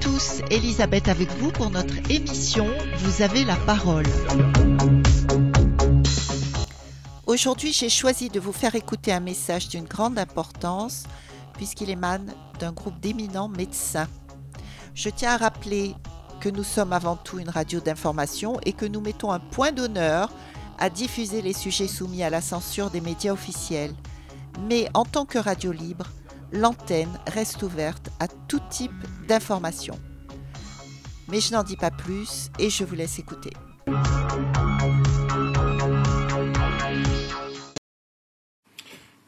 tous, Elisabeth avec vous pour notre émission Vous avez la parole. Aujourd'hui, j'ai choisi de vous faire écouter un message d'une grande importance puisqu'il émane d'un groupe d'éminents médecins. Je tiens à rappeler que nous sommes avant tout une radio d'information et que nous mettons un point d'honneur à diffuser les sujets soumis à la censure des médias officiels. Mais en tant que radio libre, l'antenne reste ouverte à tout type d'informations. Mais je n'en dis pas plus et je vous laisse écouter.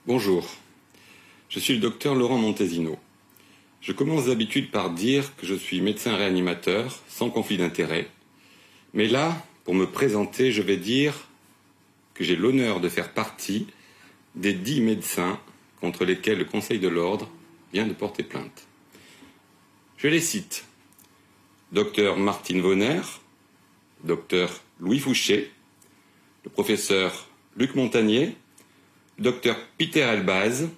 Bonjour, je suis le docteur Laurent Montesino. Je commence d'habitude par dire que je suis médecin réanimateur sans conflit d'intérêt. Mais là, pour me présenter, je vais dire que j'ai l'honneur de faire partie des dix médecins contre lesquels le Conseil de l'ordre vient de porter plainte. Je les cite. Docteur Martine Vonner, docteur Louis Fouché, le professeur Luc Montagnier, docteur Peter Elbaz,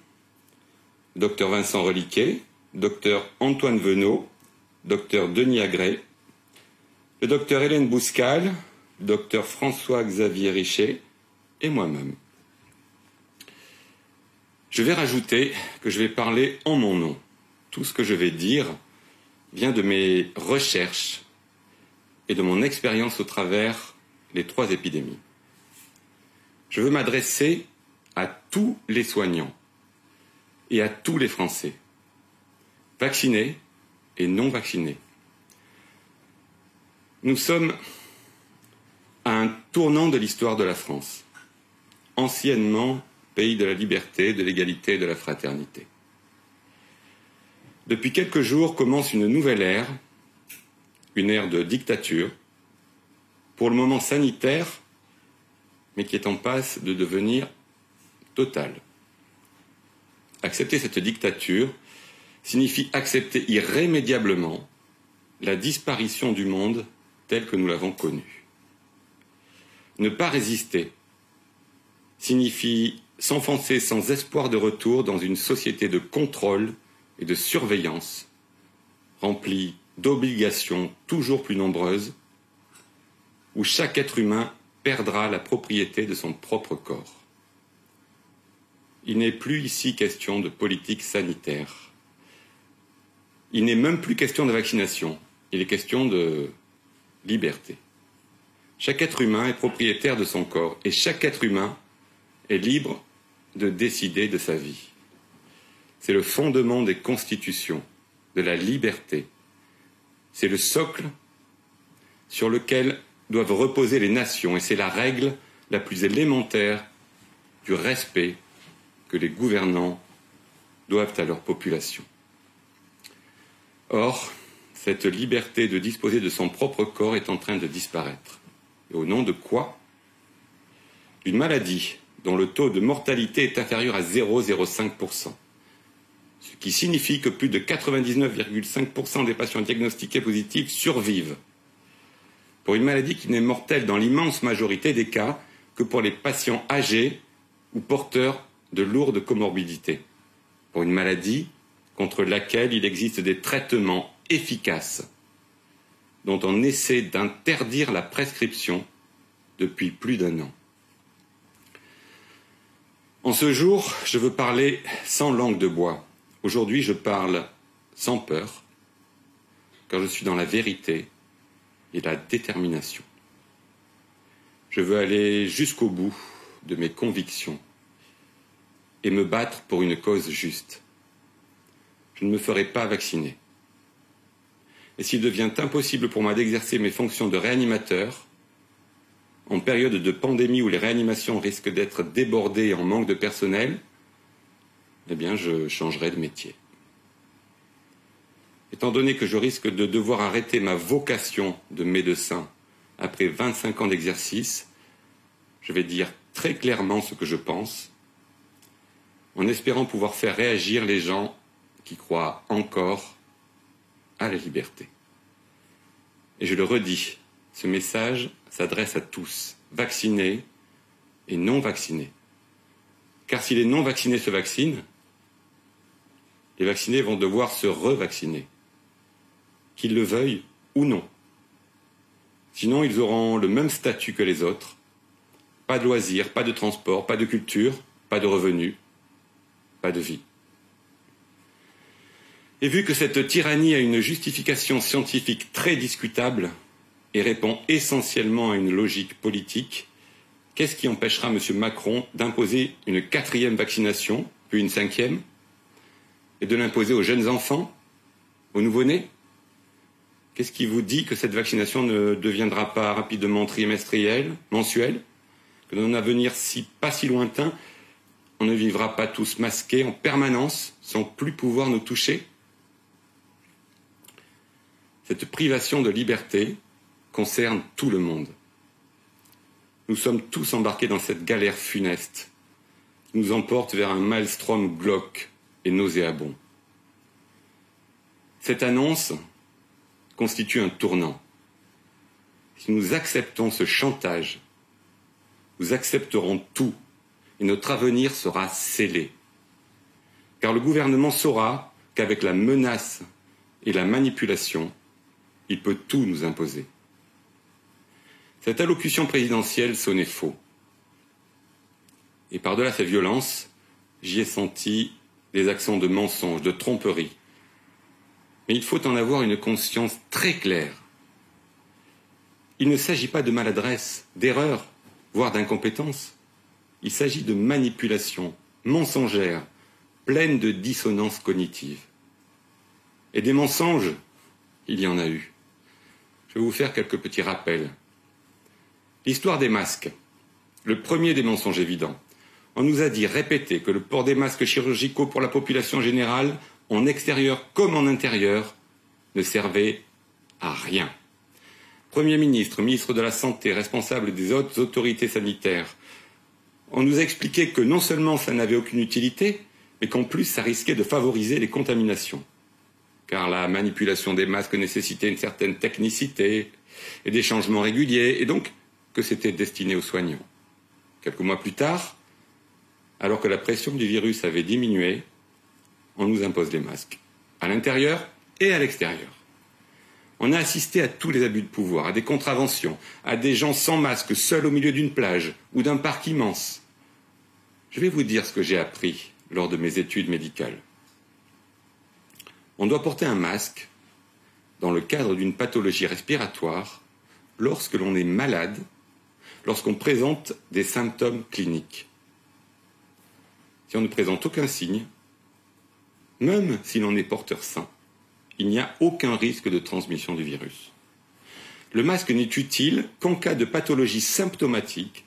docteur Vincent Reliquet, docteur Antoine Venot, docteur Denis Agré, le docteur Hélène Bouscal, docteur François-Xavier Richet et moi-même. Je vais rajouter que je vais parler en mon nom. Tout ce que je vais dire vient de mes recherches et de mon expérience au travers les trois épidémies. Je veux m'adresser à tous les soignants et à tous les Français, vaccinés et non vaccinés. Nous sommes à un tournant de l'histoire de la France, anciennement pays de la liberté, de l'égalité et de la fraternité. Depuis quelques jours commence une nouvelle ère, une ère de dictature, pour le moment sanitaire, mais qui est en passe de devenir totale. Accepter cette dictature signifie accepter irrémédiablement la disparition du monde tel que nous l'avons connu. Ne pas résister signifie s'enfoncer sans espoir de retour dans une société de contrôle et de surveillance, remplie d'obligations toujours plus nombreuses, où chaque être humain perdra la propriété de son propre corps. Il n'est plus ici question de politique sanitaire. Il n'est même plus question de vaccination. Il est question de liberté. Chaque être humain est propriétaire de son corps et chaque être humain est libre de décider de sa vie. C'est le fondement des constitutions, de la liberté. C'est le socle sur lequel doivent reposer les nations et c'est la règle la plus élémentaire du respect que les gouvernants doivent à leur population. Or, cette liberté de disposer de son propre corps est en train de disparaître. Et au nom de quoi? D'une maladie dont le taux de mortalité est inférieur à 0,05%, ce qui signifie que plus de 99,5% des patients diagnostiqués positifs survivent, pour une maladie qui n'est mortelle dans l'immense majorité des cas que pour les patients âgés ou porteurs de lourdes comorbidités, pour une maladie contre laquelle il existe des traitements efficaces dont on essaie d'interdire la prescription depuis plus d'un an. En ce jour, je veux parler sans langue de bois. Aujourd'hui, je parle sans peur, car je suis dans la vérité et la détermination. Je veux aller jusqu'au bout de mes convictions et me battre pour une cause juste. Je ne me ferai pas vacciner. Et s'il devient impossible pour moi d'exercer mes fonctions de réanimateur, en période de pandémie où les réanimations risquent d'être débordées en manque de personnel, eh bien, je changerai de métier. Étant donné que je risque de devoir arrêter ma vocation de médecin après 25 ans d'exercice, je vais dire très clairement ce que je pense, en espérant pouvoir faire réagir les gens qui croient encore à la liberté. Et je le redis, ce message s'adresse à tous, vaccinés et non vaccinés. Car si les non vaccinés se vaccinent, les vaccinés vont devoir se revacciner. qu'ils le veuillent ou non. Sinon, ils auront le même statut que les autres. Pas de loisirs, pas de transport, pas de culture, pas de revenus, pas de vie. Et vu que cette tyrannie a une justification scientifique très discutable et répond essentiellement à une logique politique, qu'est-ce qui empêchera M. Macron d'imposer une quatrième vaccination, puis une cinquième, et de l'imposer aux jeunes enfants, aux nouveau-nés Qu'est-ce qui vous dit que cette vaccination ne deviendra pas rapidement trimestrielle, mensuelle Que dans un avenir si pas si lointain, on ne vivra pas tous masqués en permanence, sans plus pouvoir nous toucher Cette privation de liberté concerne tout le monde. Nous sommes tous embarqués dans cette galère funeste qui nous emporte vers un maelstrom glauque et nauséabond. Cette annonce constitue un tournant. Si nous acceptons ce chantage, nous accepterons tout et notre avenir sera scellé. Car le gouvernement saura qu'avec la menace et la manipulation, il peut tout nous imposer. Cette allocution présidentielle sonnait faux. Et par-delà sa violence, j'y ai senti des accents de mensonge, de tromperie, mais il faut en avoir une conscience très claire. Il ne s'agit pas de maladresse, d'erreur, voire d'incompétence. Il s'agit de manipulation mensongère, pleine de dissonances cognitives. Et des mensonges, il y en a eu. Je vais vous faire quelques petits rappels. L'histoire des masques. Le premier des mensonges évidents. On nous a dit, répété, que le port des masques chirurgicaux pour la population générale en extérieur comme en intérieur, ne servait à rien. Premier ministre, ministre de la Santé, responsable des autres autorités sanitaires, on nous a expliqué que non seulement ça n'avait aucune utilité, mais qu'en plus ça risquait de favoriser les contaminations. Car la manipulation des masques nécessitait une certaine technicité et des changements réguliers, et donc que c'était destiné aux soignants. Quelques mois plus tard, alors que la pression du virus avait diminué, on nous impose des masques, à l'intérieur et à l'extérieur. On a assisté à tous les abus de pouvoir, à des contraventions, à des gens sans masque, seuls au milieu d'une plage ou d'un parc immense. Je vais vous dire ce que j'ai appris lors de mes études médicales. On doit porter un masque dans le cadre d'une pathologie respiratoire lorsque l'on est malade, lorsqu'on présente des symptômes cliniques. Si on ne présente aucun signe, même si l'on est porteur sain, il n'y a aucun risque de transmission du virus. Le masque n'est utile qu'en cas de pathologie symptomatique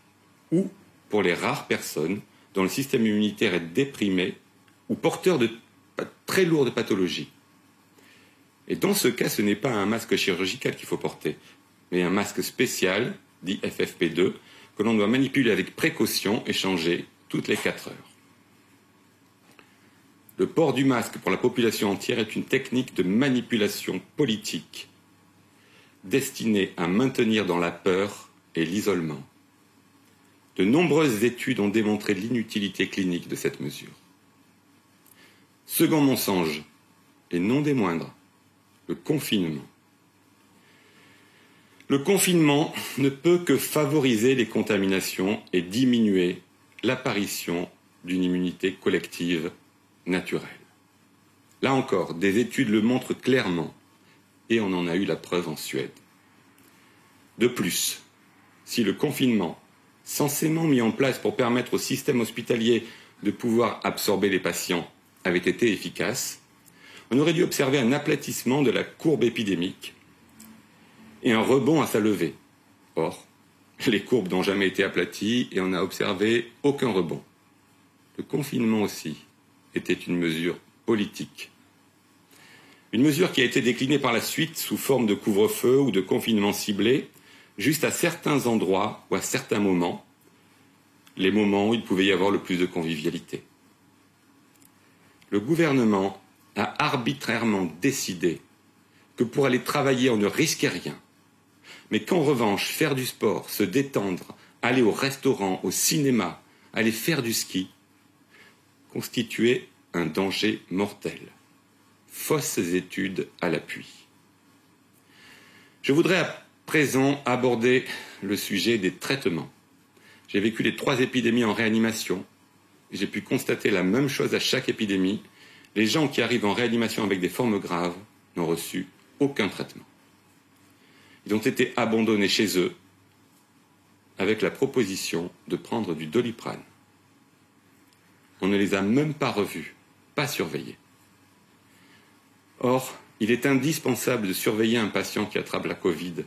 ou pour les rares personnes dont le système immunitaire est déprimé ou porteur de très lourdes pathologies. Et dans ce cas, ce n'est pas un masque chirurgical qu'il faut porter, mais un masque spécial, dit FFP2, que l'on doit manipuler avec précaution et changer toutes les quatre heures. Le port du masque pour la population entière est une technique de manipulation politique destinée à maintenir dans la peur et l'isolement. De nombreuses études ont démontré l'inutilité clinique de cette mesure. Second mensonge, et non des moindres, le confinement. Le confinement ne peut que favoriser les contaminations et diminuer l'apparition d'une immunité collective naturel. Là encore, des études le montrent clairement, et on en a eu la preuve en Suède. De plus, si le confinement, censément mis en place pour permettre au système hospitalier de pouvoir absorber les patients, avait été efficace, on aurait dû observer un aplatissement de la courbe épidémique et un rebond à sa levée. Or, les courbes n'ont jamais été aplaties et on n'a observé aucun rebond. Le confinement aussi était une mesure politique. Une mesure qui a été déclinée par la suite sous forme de couvre-feu ou de confinement ciblé, juste à certains endroits ou à certains moments, les moments où il pouvait y avoir le plus de convivialité. Le gouvernement a arbitrairement décidé que pour aller travailler, on ne risquait rien, mais qu'en revanche, faire du sport, se détendre, aller au restaurant, au cinéma, aller faire du ski, constituait un danger mortel. Fausses études à l'appui. Je voudrais à présent aborder le sujet des traitements. J'ai vécu les trois épidémies en réanimation. J'ai pu constater la même chose à chaque épidémie. Les gens qui arrivent en réanimation avec des formes graves n'ont reçu aucun traitement. Ils ont été abandonnés chez eux avec la proposition de prendre du doliprane. On ne les a même pas revus, pas surveillés. Or, il est indispensable de surveiller un patient qui attrape la Covid,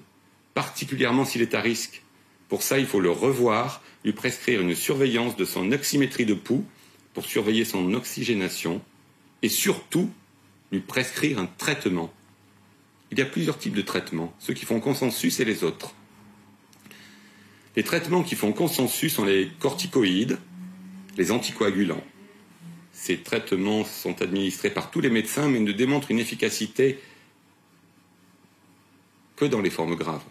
particulièrement s'il est à risque. Pour ça, il faut le revoir, lui prescrire une surveillance de son oxymétrie de pouls pour surveiller son oxygénation et surtout lui prescrire un traitement. Il y a plusieurs types de traitements, ceux qui font consensus et les autres. Les traitements qui font consensus sont les corticoïdes, les anticoagulants. Ces traitements sont administrés par tous les médecins mais ne démontrent une efficacité que dans les formes graves.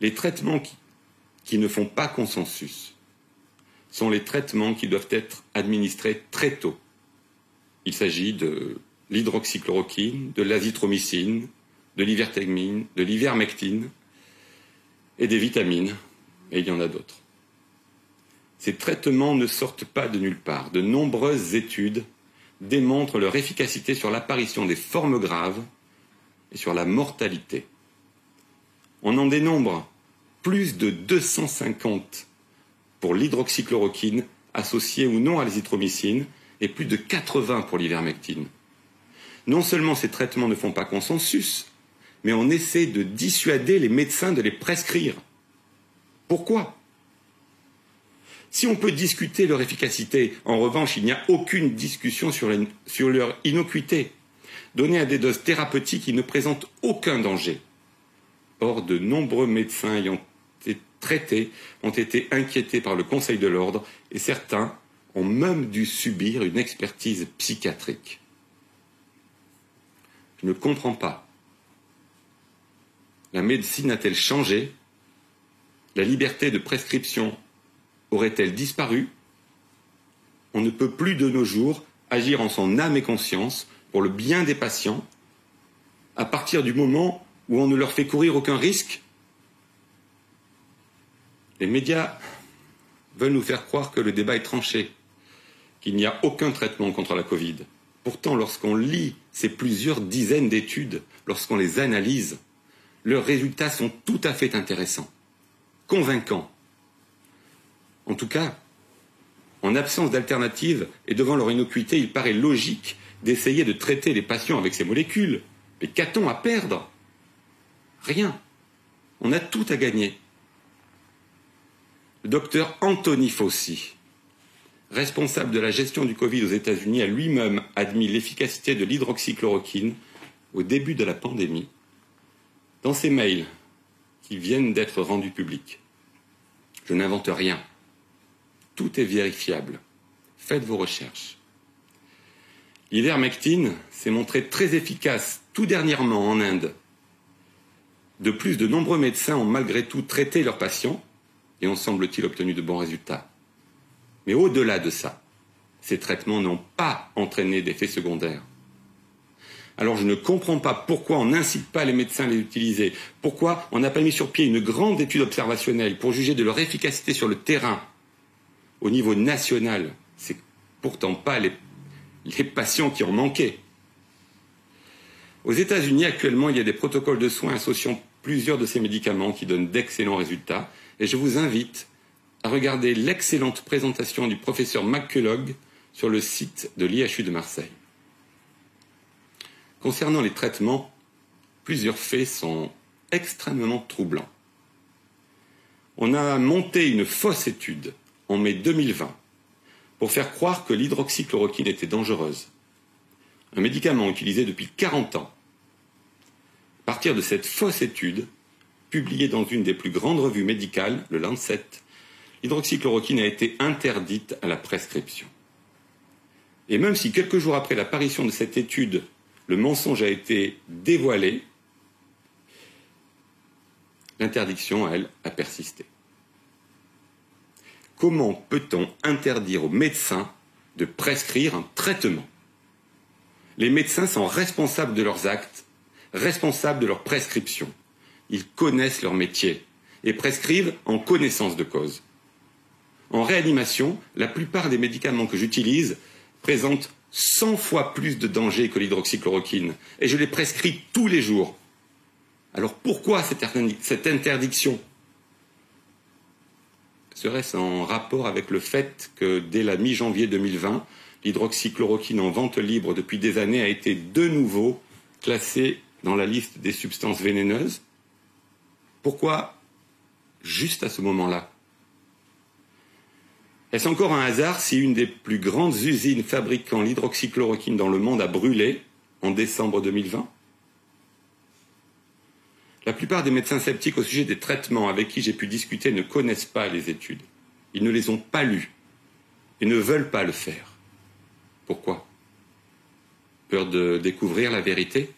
Les traitements qui, ne font pas consensus sont les traitements qui doivent être administrés très tôt. Il s'agit de l'hydroxychloroquine, de l'azithromycine, de l'ivermectine, de l'ivermectine, et des vitamines, et il y en a d'autres. Ces traitements ne sortent pas de nulle part. De nombreuses études démontrent leur efficacité sur l'apparition des formes graves et sur la mortalité. On en dénombre plus de 250 pour l'hydroxychloroquine associée ou non à l'azithromycine et plus de 80 pour l'ivermectine. Non seulement ces traitements ne font pas consensus, mais on essaie de dissuader les médecins de les prescrire. Pourquoi? Si on peut discuter leur efficacité, en revanche, il n'y a aucune discussion sur, leur innocuité, donnée à des doses thérapeutiques qui ne présentent aucun danger. Or, de nombreux médecins ayant été traités ont été inquiétés par le Conseil de l'ordre et certains ont même dû subir une expertise psychiatrique. Je ne comprends pas la médecine a-t-elle changé La liberté de prescription aurait-elle disparu? On ne peut plus de nos jours agir en son âme et conscience pour le bien des patients à partir du moment où on ne leur fait courir aucun risque Les médias veulent nous faire croire que le débat est tranché, qu'il n'y a aucun traitement contre la Covid. Pourtant, lorsqu'on lit ces plusieurs dizaines d'études, lorsqu'on les analyse, leurs résultats sont tout à fait intéressants, convaincants. En tout cas, en absence d'alternative et devant leur innocuité, il paraît logique d'essayer de traiter les patients avec ces molécules. Mais qu'a-t-on à perdre? Rien. On a tout à gagner. Le docteur Anthony Fauci, responsable de la gestion du Covid aux États-Unis, a lui-même admis l'efficacité de l'hydroxychloroquine au début de la pandémie dans ces mails qui viennent d'être rendus publics, je n'invente rien. Tout est vérifiable. Faites vos recherches. L'ivermectine s'est montré très efficace tout dernièrement en Inde. De plus, de nombreux médecins ont malgré tout traité leurs patients et ont semble-t-il obtenu de bons résultats. Mais au-delà de ça, ces traitements n'ont pas entraîné d'effets secondaires. Alors je ne comprends pas pourquoi on n'incite pas les médecins à les utiliser, pourquoi on n'a pas mis sur pied une grande étude observationnelle pour juger de leur efficacité sur le terrain au niveau national. C'est pourtant pas les, patients qui ont manqué. Aux États-Unis, actuellement, il y a des protocoles de soins associant plusieurs de ces médicaments qui donnent d'excellents résultats. Et je vous invite à regarder l'excellente présentation du professeur McCullough sur le site de l'IHU de Marseille. Concernant les traitements, plusieurs faits sont extrêmement troublants. On a monté une fausse étude en mai 2020 pour faire croire que l'hydroxychloroquine était dangereuse, un médicament utilisé depuis 40 ans. À partir de cette fausse étude, publiée dans une des plus grandes revues médicales, le Lancet, l'hydroxychloroquine a été interdite à la prescription. Et même si quelques jours après l'apparition de cette étude, le mensonge a été dévoilé, l'interdiction, elle, a persisté. Comment peut-on interdire aux médecins de prescrire un traitement? Les médecins sont responsables de leurs actes, responsables de leur prescription. Ils connaissent leur métier et prescrivent en connaissance de cause. En réanimation, la plupart des médicaments que j'utilise présentent 100 fois plus de danger que l'hydroxychloroquine et je les prescris tous les jours. Alors pourquoi cette interdiction? Serait-ce en rapport avec le fait que dès la mi-janvier 2020, l'hydroxychloroquine en vente libre depuis des années a été de nouveau classée dans la liste des substances vénéneuses? Pourquoi juste à ce moment-là? Est-ce encore un hasard si une des plus grandes usines fabriquant l'hydroxychloroquine dans le monde a brûlé en décembre 2020 La plupart des médecins sceptiques au sujet des traitements avec qui j'ai pu discuter ne connaissent pas les études. Ils ne les ont pas lues et ne veulent pas le faire. Pourquoi? Peur de découvrir la vérité?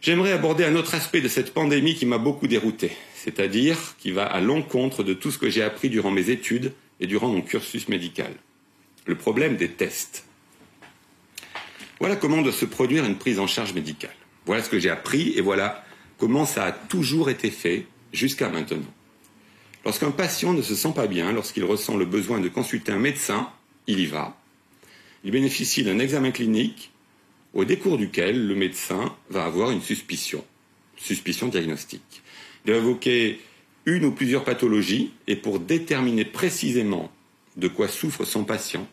J'aimerais aborder un autre aspect de cette pandémie qui m'a beaucoup dérouté, c'est-à-dire qui va à l'encontre de tout ce que j'ai appris durant mes études et durant mon cursus médical. Le problème des tests. Voilà comment doit se produire une prise en charge médicale. Voilà ce que j'ai appris et voilà comment ça a toujours été fait jusqu'à maintenant. Lorsqu'un patient ne se sent pas bien, lorsqu'il ressent le besoin de consulter un médecin, il y va. Il bénéficie d'un examen clinique au décours duquel le médecin va avoir une suspicion, suspicion diagnostique. Il va évoquer une ou plusieurs pathologies et pour déterminer précisément de quoi souffre son patient,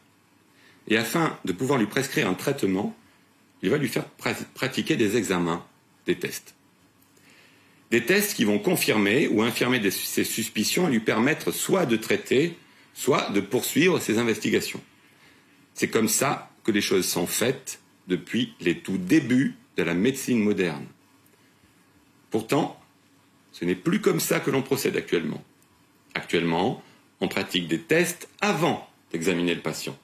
et afin de pouvoir lui prescrire un traitement, il va lui faire pratiquer des examens, des tests. Des tests qui vont confirmer ou infirmer ses suspicions et lui permettre soit de traiter, soit de poursuivre ses investigations. C'est comme ça que les choses sont faites depuis les tout débuts de la médecine moderne. Pourtant, ce n'est plus comme ça que l'on procède actuellement. Actuellement, on pratique des tests avant d'examiner le patient.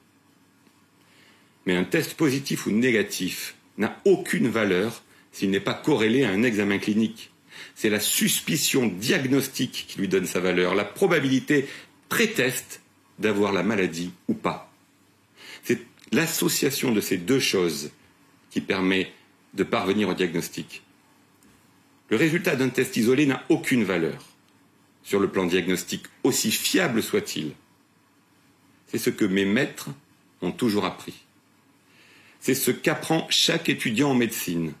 Mais un test positif ou négatif n'a aucune valeur s'il n'est pas corrélé à un examen clinique. C'est la suspicion diagnostique qui lui donne sa valeur, la probabilité pré-test d'avoir la maladie ou pas. C'est l'association de ces deux choses qui permet de parvenir au diagnostic. Le résultat d'un test isolé n'a aucune valeur sur le plan diagnostique, aussi fiable soit-il. C'est ce que mes maîtres ont toujours appris. C'est ce qu'apprend chaque étudiant en médecine.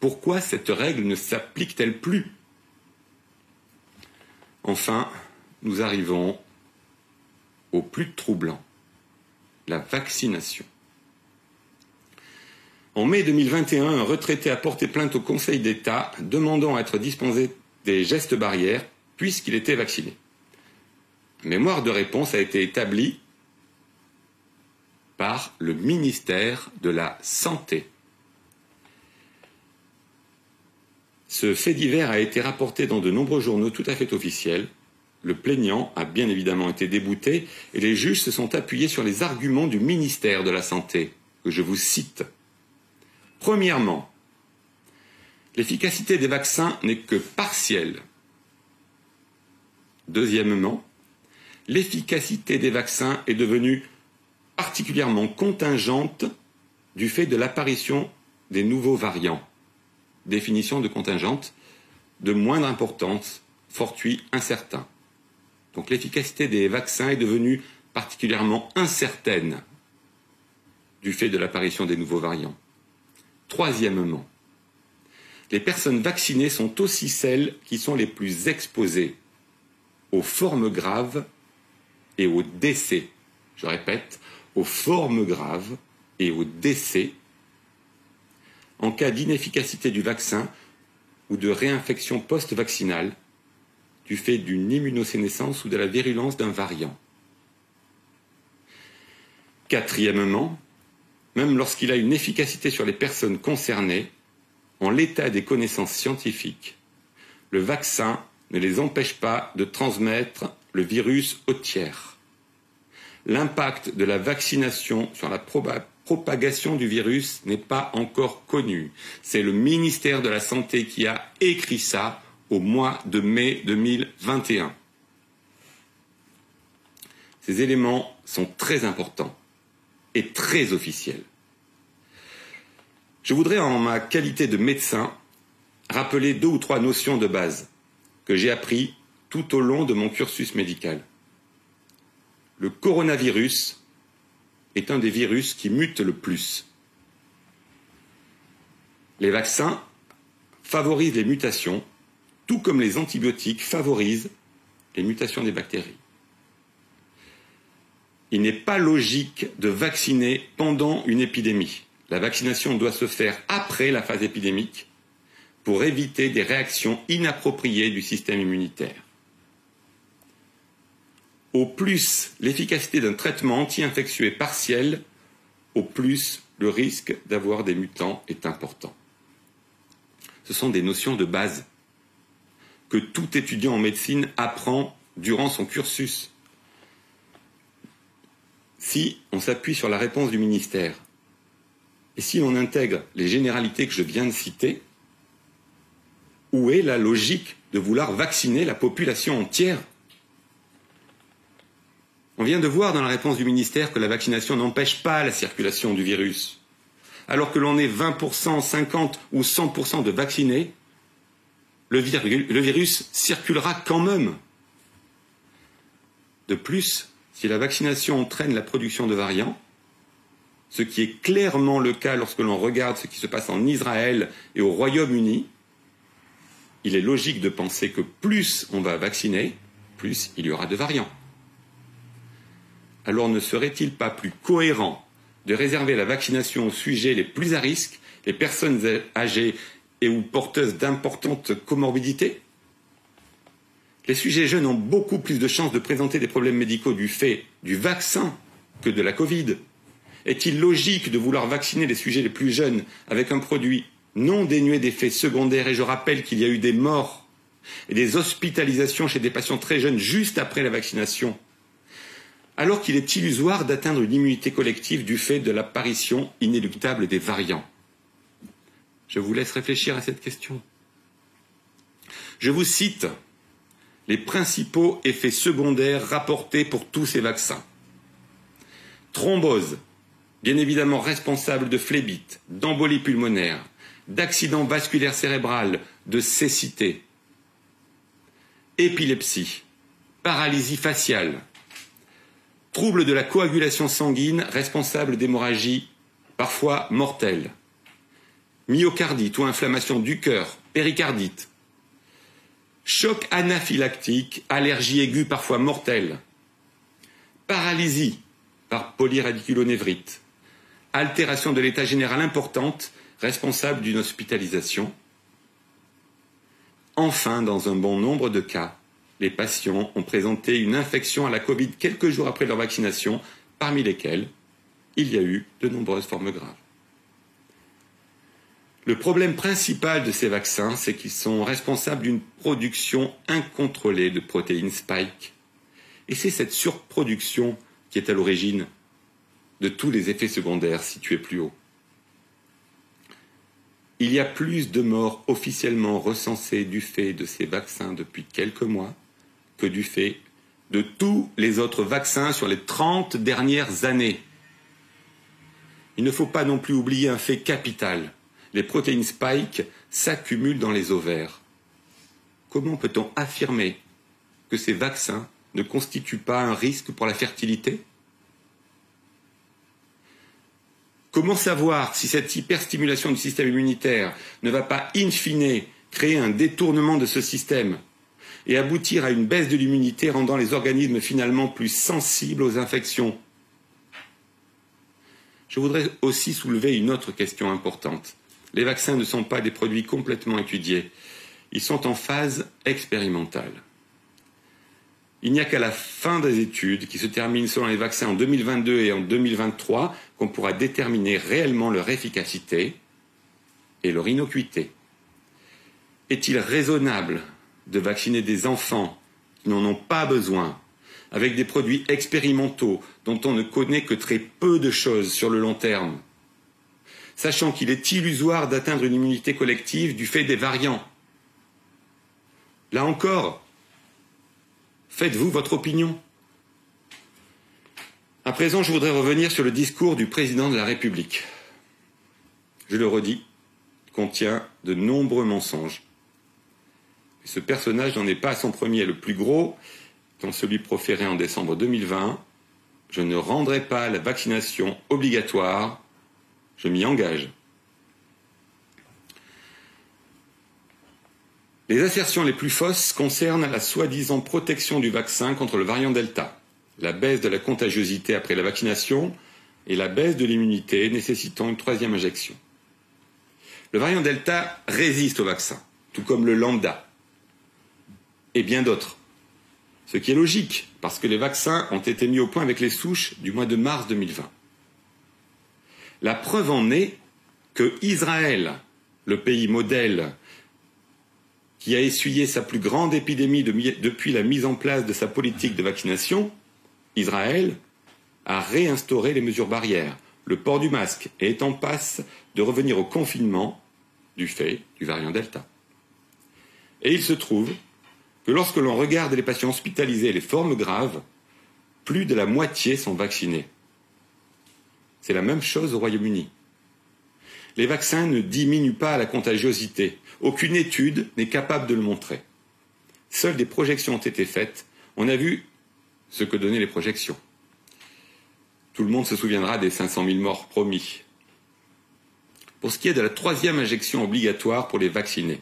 Pourquoi cette règle ne s'applique-t-elle plus? Enfin, nous arrivons au plus troublant, la vaccination. En mai 2021, un retraité a porté plainte au Conseil d'État demandant à être dispensé des gestes barrières puisqu'il était vacciné. Mémoire de réponse a été établi par le ministère de la Santé. Ce fait divers a été rapporté dans de nombreux journaux tout à fait officiels. Le plaignant a bien évidemment été débouté et les juges se sont appuyés sur les arguments du ministère de la Santé, que je vous cite. Premièrement, l'efficacité des vaccins n'est que partielle. Deuxièmement, l'efficacité des vaccins est devenue particulièrement contingente du fait de l'apparition des nouveaux variants. Définition de contingente de moindre importance, fortuit, incertain. Donc l'efficacité des vaccins est devenue particulièrement incertaine du fait de l'apparition des nouveaux variants. Troisièmement, les personnes vaccinées sont aussi celles qui sont les plus exposées aux formes graves et aux décès. Je répète, aux formes graves et aux décès en cas d'inefficacité du vaccin ou de réinfection post-vaccinale du fait d'une immunosénescence ou de la virulence d'un variant. Quatrièmement, même lorsqu'il a une efficacité sur les personnes concernées, en l'état des connaissances scientifiques, le vaccin ne les empêche pas de transmettre le virus aux tiers. L'impact de la vaccination sur la propagation du virus n'est pas encore connu. C'est le ministère de la Santé qui a écrit ça au mois de mai 2021. Ces éléments sont très importants et très officiel. Je voudrais, en ma qualité de médecin, rappeler deux ou trois notions de base que j'ai appris tout au long de mon cursus médical. Le coronavirus est un des virus qui mute le plus. Les vaccins favorisent les mutations, tout comme les antibiotiques favorisent les mutations des bactéries. Il n'est pas logique de vacciner pendant une épidémie. La vaccination doit se faire après la phase épidémique pour éviter des réactions inappropriées du système immunitaire. Au plus l'efficacité d'un traitement anti-infectieux est partielle, au plus le risque d'avoir des mutants est important. Ce sont des notions de base que tout étudiant en médecine apprend durant son cursus. Si on s'appuie sur la réponse du ministère et si l'on intègre les généralités que je viens de citer, où est la logique de vouloir vacciner la population entière? On vient de voir dans la réponse du ministère que la vaccination n'empêche pas la circulation du virus. Alors que l'on est 20%, 50 ou 100% de vaccinés, le, virus circulera quand même. De plus, si la vaccination entraîne la production de variants, ce qui est clairement le cas lorsque l'on regarde ce qui se passe en Israël et au Royaume-Uni, il est logique de penser que plus on va vacciner, plus il y aura de variants. Alors ne serait-il pas plus cohérent de réserver la vaccination aux sujets les plus à risque, les personnes âgées et ou porteuses d'importantes comorbidités? Les sujets jeunes ont beaucoup plus de chances de présenter des problèmes médicaux du fait du vaccin que de la Covid. Est-il logique de vouloir vacciner les sujets les plus jeunes avec un produit non dénué d'effets secondaires? Et je rappelle qu'il y a eu des morts et des hospitalisations chez des patients très jeunes juste après la vaccination, alors qu'il est illusoire d'atteindre une immunité collective du fait de l'apparition inéluctable des variants. Je vous laisse réfléchir à cette question. Je vous cite les principaux effets secondaires rapportés pour tous ces vaccins. Thrombose, bien évidemment responsable de phlébite, d'embolie pulmonaire, d'accident vasculaire cérébral, de cécité, épilepsie, paralysie faciale, trouble de la coagulation sanguine responsable d'hémorragie parfois mortelle, myocardite ou inflammation du cœur, péricardite, choc anaphylactique, allergie aiguë parfois mortelle, paralysie par polyradiculonévrite, altération de l'état général importante responsable d'une hospitalisation. Enfin, dans un bon nombre de cas, les patients ont présenté une infection à la Covid quelques jours après leur vaccination, parmi lesquelles il y a eu de nombreuses formes graves. Le problème principal de ces vaccins, c'est qu'ils sont responsables d'une production incontrôlée de protéines spike. Et c'est cette surproduction qui est à l'origine de tous les effets secondaires situés plus haut. Il y a plus de morts officiellement recensées du fait de ces vaccins depuis quelques mois que du fait de tous les autres vaccins sur les 30 dernières années. Il ne faut pas non plus oublier un fait capital. Les protéines spike s'accumulent dans les ovaires. Comment peut-on affirmer que ces vaccins ne constituent pas un risque pour la fertilité? Comment savoir si cette hyperstimulation du système immunitaire ne va pas, in fine, créer un détournement de ce système? Et aboutir à une baisse de l'immunité rendant les organismes finalement plus sensibles aux infections Je voudrais aussi soulever une autre question importante. Les vaccins ne sont pas des produits complètement étudiés. Ils sont en phase expérimentale. Il n'y a qu'à la fin des études, qui se terminent selon les vaccins en 2022 et en 2023, qu'on pourra déterminer réellement leur efficacité et leur innocuité. Est-il raisonnable de vacciner des enfants qui n'en ont pas besoin avec des produits expérimentaux dont on ne connaît que très peu de choses sur le long terme, sachant qu'il est illusoire d'atteindre une immunité collective du fait des variants Là encore, Faites-vous votre opinion À présent, je voudrais revenir sur le discours du président de la République. je le redis, contient de nombreux mensonges. Et ce personnage n'en est pas à son premier. Le plus gros, dans celui proféré en décembre 2020, je ne rendrai pas la vaccination obligatoire, je m'y engage. Les assertions les plus fausses concernent la soi-disant protection du vaccin contre le variant Delta, la baisse de la contagiosité après la vaccination et la baisse de l'immunité nécessitant une troisième injection. Le variant Delta résiste au vaccin, tout comme le lambda et bien d'autres. Ce qui est logique, parce que les vaccins ont été mis au point avec les souches du mois de mars 2020. La preuve en est que Israël, le pays modèle qui a essuyé sa plus grande épidémie depuis la mise en place de sa politique de vaccination, Israël a réinstauré les mesures barrières, le port du masque et est en passe de revenir au confinement du fait du variant Delta. Et il se trouve que lorsque l'on regarde les patients hospitalisés et les formes graves, plus de la moitié sont vaccinés. C'est la même chose au Royaume-Uni. Les vaccins ne diminuent pas la contagiosité, aucune étude n'est capable de le montrer. Seules des projections ont été faites. On a vu ce que donnaient les projections. Tout le monde se souviendra des 500 000 morts promis. Pour ce qui est de la troisième injection obligatoire pour les vaccinés,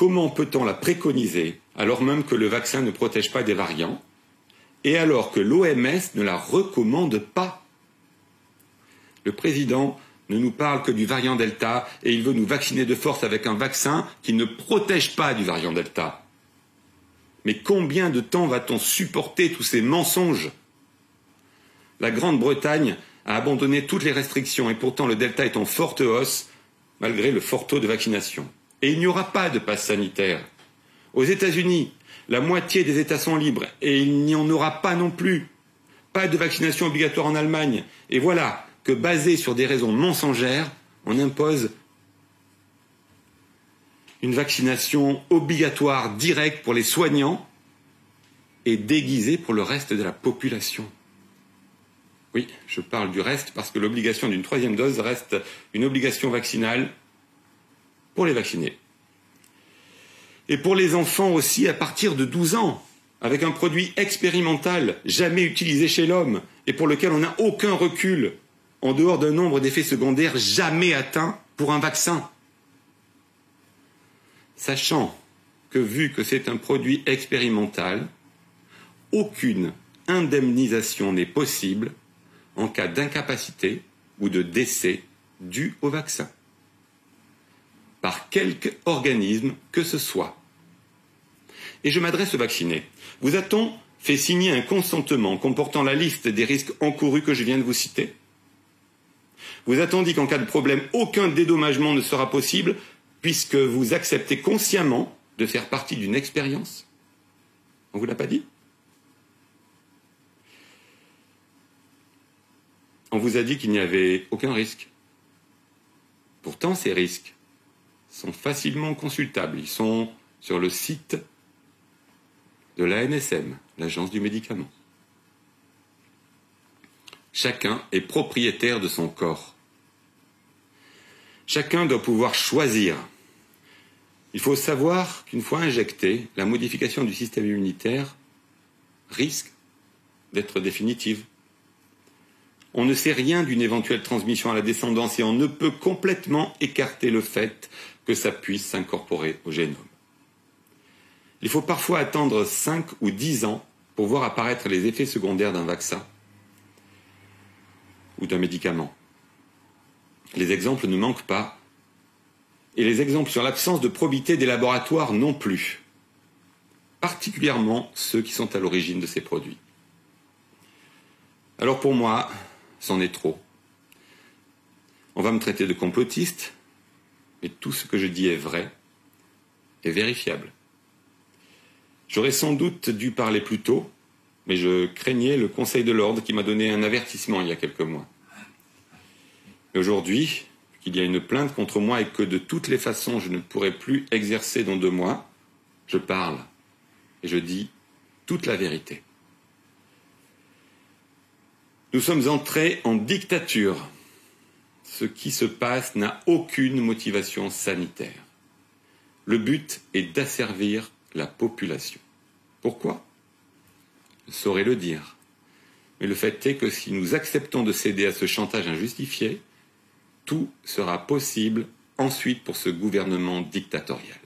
comment peut-on la préconiser alors même que le vaccin ne protège pas des variants et alors que l'OMS ne la recommande pas? Le président ne nous parle que du variant Delta et il veut nous vacciner de force avec un vaccin qui ne protège pas du variant Delta. Mais combien de temps va-t-on supporter tous ces mensonges? La Grande-Bretagne a abandonné toutes les restrictions et pourtant le Delta est en forte hausse malgré le fort taux de vaccination. Et il n'y aura pas de passe sanitaire. Aux États-Unis, la moitié des États sont libres et il n'y en aura pas non plus. Pas de vaccination obligatoire en Allemagne. Et voilà, que basé sur des raisons mensongères, on impose une vaccination obligatoire directe pour les soignants et déguisée pour le reste de la population. Oui, je parle du reste parce que l'obligation d'une troisième dose reste une obligation vaccinale pour les vaccinés. Et pour les enfants aussi à partir de 12 ans, avec un produit expérimental jamais utilisé chez l'homme et pour lequel on n'a aucun recul en dehors d'un nombre d'effets secondaires jamais atteints pour un vaccin. Sachant que vu que c'est un produit expérimental, aucune indemnisation n'est possible en cas d'incapacité ou de décès dû au vaccin, par quelque organisme que ce soit. Et je m'adresse aux vaccinés. Vous a-t-on fait signer un consentement comportant la liste des risques encourus que je viens de vous citer? Vous attendez qu'en cas de problème, aucun dédommagement ne sera possible puisque vous acceptez consciemment de faire partie d'une expérience? On ne vous l'a pas dit? On vous a dit qu'il n'y avait aucun risque. Pourtant, ces risques sont facilement consultables. Ils sont sur le site de l'ANSM, l'Agence du médicament. Chacun est propriétaire de son corps. Chacun doit pouvoir choisir. Il faut savoir qu'une fois injecté, la modification du système immunitaire risque d'être définitive. On ne sait rien d'une éventuelle transmission à la descendance et on ne peut complètement écarter le fait que ça puisse s'incorporer au génome. Il faut parfois attendre 5 ou 10 ans pour voir apparaître les effets secondaires d'un vaccin ou d'un médicament. Les exemples ne manquent pas, et les exemples sur l'absence de probité des laboratoires non plus, particulièrement ceux qui sont à l'origine de ces produits. Alors pour moi, c'en est trop. On va me traiter de complotiste, mais tout ce que je dis est vrai et vérifiable. J'aurais sans doute dû parler plus tôt, mais je craignais le Conseil de l'ordre qui m'a donné un avertissement il y a quelques mois. Aujourd'hui, qu'il y a une plainte contre moi et que de toutes les façons je ne pourrai plus exercer dans deux mois, je parle et je dis toute la vérité. Nous sommes entrés en dictature. Ce qui se passe n'a aucune motivation sanitaire. Le but est d'asservir la population. Pourquoi? Je saurais le dire. Mais le fait est que si nous acceptons de céder à ce chantage injustifié, tout sera possible ensuite pour ce gouvernement dictatorial.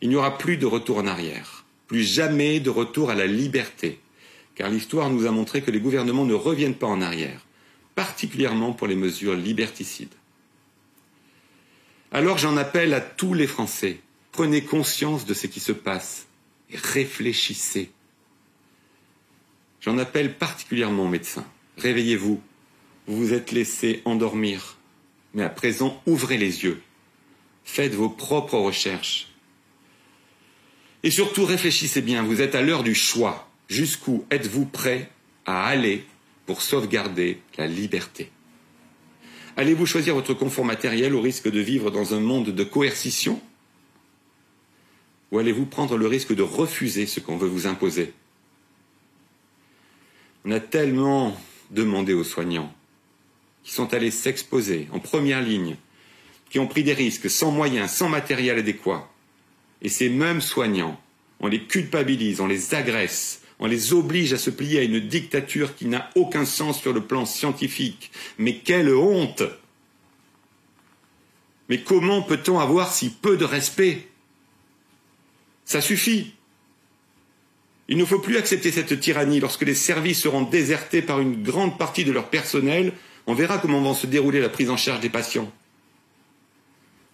Il n'y aura plus de retour en arrière, plus jamais de retour à la liberté, car l'histoire nous a montré que les gouvernements ne reviennent pas en arrière, particulièrement pour les mesures liberticides. Alors j'en appelle à tous les Français, prenez conscience de ce qui se passe et réfléchissez. J'en appelle particulièrement aux médecins. Réveillez-vous, vous vous êtes laissé endormir, mais à présent ouvrez les yeux, faites vos propres recherches. Et surtout réfléchissez bien, vous êtes à l'heure du choix. Jusqu'où êtes-vous prêt à aller pour sauvegarder la liberté Allez-vous choisir votre confort matériel au risque de vivre dans un monde de coercition? Ou allez-vous prendre le risque de refuser ce qu'on veut vous imposer? On a tellement demandé aux soignants qui sont allés s'exposer en première ligne, qui ont pris des risques sans moyens, sans matériel adéquat. Et ces mêmes soignants, on les culpabilise, on les agresse, on les oblige à se plier à une dictature qui n'a aucun sens sur le plan scientifique. Mais quelle honte Mais comment peut-on avoir si peu de respect? Ça suffit. Il ne faut plus accepter cette tyrannie lorsque les services seront désertés par une grande partie de leur personnel. On verra comment va se dérouler la prise en charge des patients.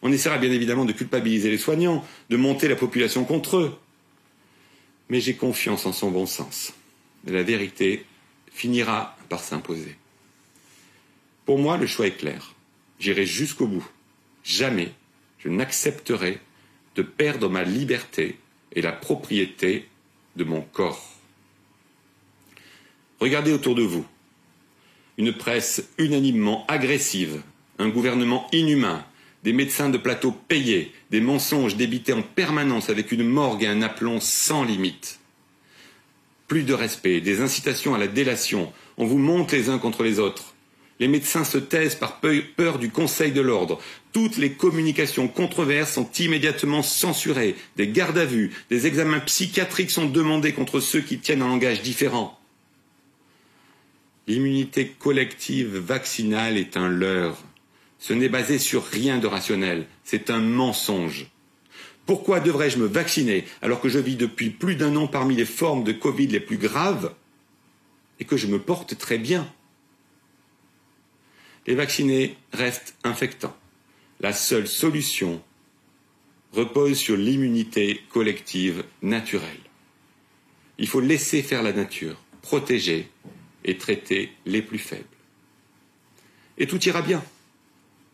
On essaiera bien évidemment de culpabiliser les soignants, de monter la population contre eux mais j'ai confiance en son bon sens. la vérité finira par s'imposer. Pour moi, le choix est clair. J'irai jusqu'au bout. Jamais je n'accepterai de perdre ma liberté et la propriété de mon corps. Regardez autour de vous. Une presse unanimement agressive, un gouvernement inhumain, des médecins de plateau payés, des mensonges débités en permanence avec une morgue et un aplomb sans limite. Plus de respect, des incitations à la délation, on vous monte les uns contre les autres. Les médecins se taisent par peur du Conseil de l'ordre. Toutes les communications controverses sont immédiatement censurées. Des gardes à vue, des examens psychiatriques sont demandés contre ceux qui tiennent un langage différent. L'immunité collective vaccinale est un leurre. Ce n'est basé sur rien de rationnel, c'est un mensonge. Pourquoi devrais-je me vacciner alors que je vis depuis plus d'un an parmi les formes de Covid les plus graves et que je me porte très bien? Les vaccinés restent infectants. La seule solution repose sur l'immunité collective naturelle. Il faut laisser faire la nature, protéger et traiter les plus faibles. Et tout ira bien.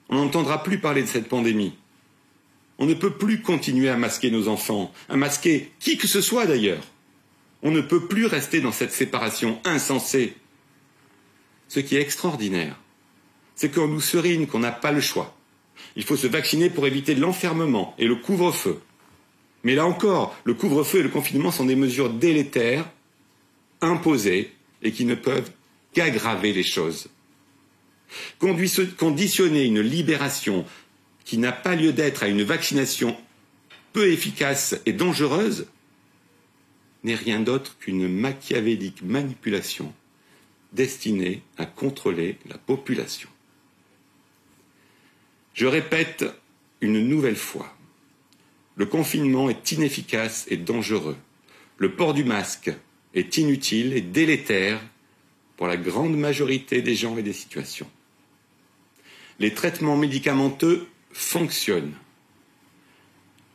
On n'entendra plus parler de cette pandémie. On ne peut plus continuer à masquer nos enfants, à masquer qui que ce soit d'ailleurs. On ne peut plus rester dans cette séparation insensée. Ce qui est extraordinaire, c'est qu'on nous serine qu'on n'a pas le choix. Il faut se vacciner pour éviter l'enfermement et le couvre-feu. Mais là encore, le couvre-feu et le confinement sont des mesures délétères, imposées et qui ne peuvent qu'aggraver les choses. Conditionner une libération qui n'a pas lieu d'être à une vaccination peu efficace et dangereuse n'est rien d'autre qu'une machiavélique manipulation destinée à contrôler la population. Je répète une nouvelle fois, le confinement est inefficace et dangereux. Le port du masque est inutile et délétère pour la grande majorité des gens et des situations les traitements médicamenteux fonctionnent.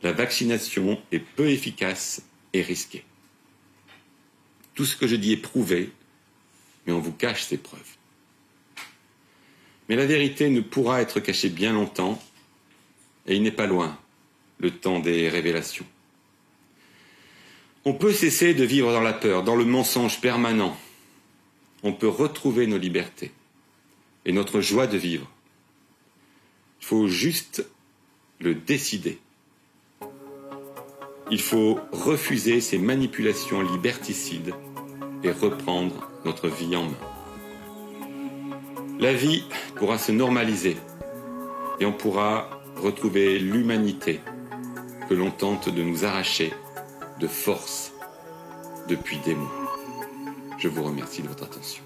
La vaccination est peu efficace et risquée. Tout ce que je dis est prouvé, mais on vous cache ces preuves. Mais la vérité ne pourra être cachée bien longtemps, et il n'est pas loin le temps des révélations. On peut cesser de vivre dans la peur, dans le mensonge permanent. On peut retrouver nos libertés et notre joie de vivre il faut juste le décider. Il faut refuser ces manipulations liberticides et reprendre notre vie en main. La vie pourra se normaliser et on pourra retrouver l'humanité que l'on tente de nous arracher de force depuis des mois. Je vous remercie de votre attention.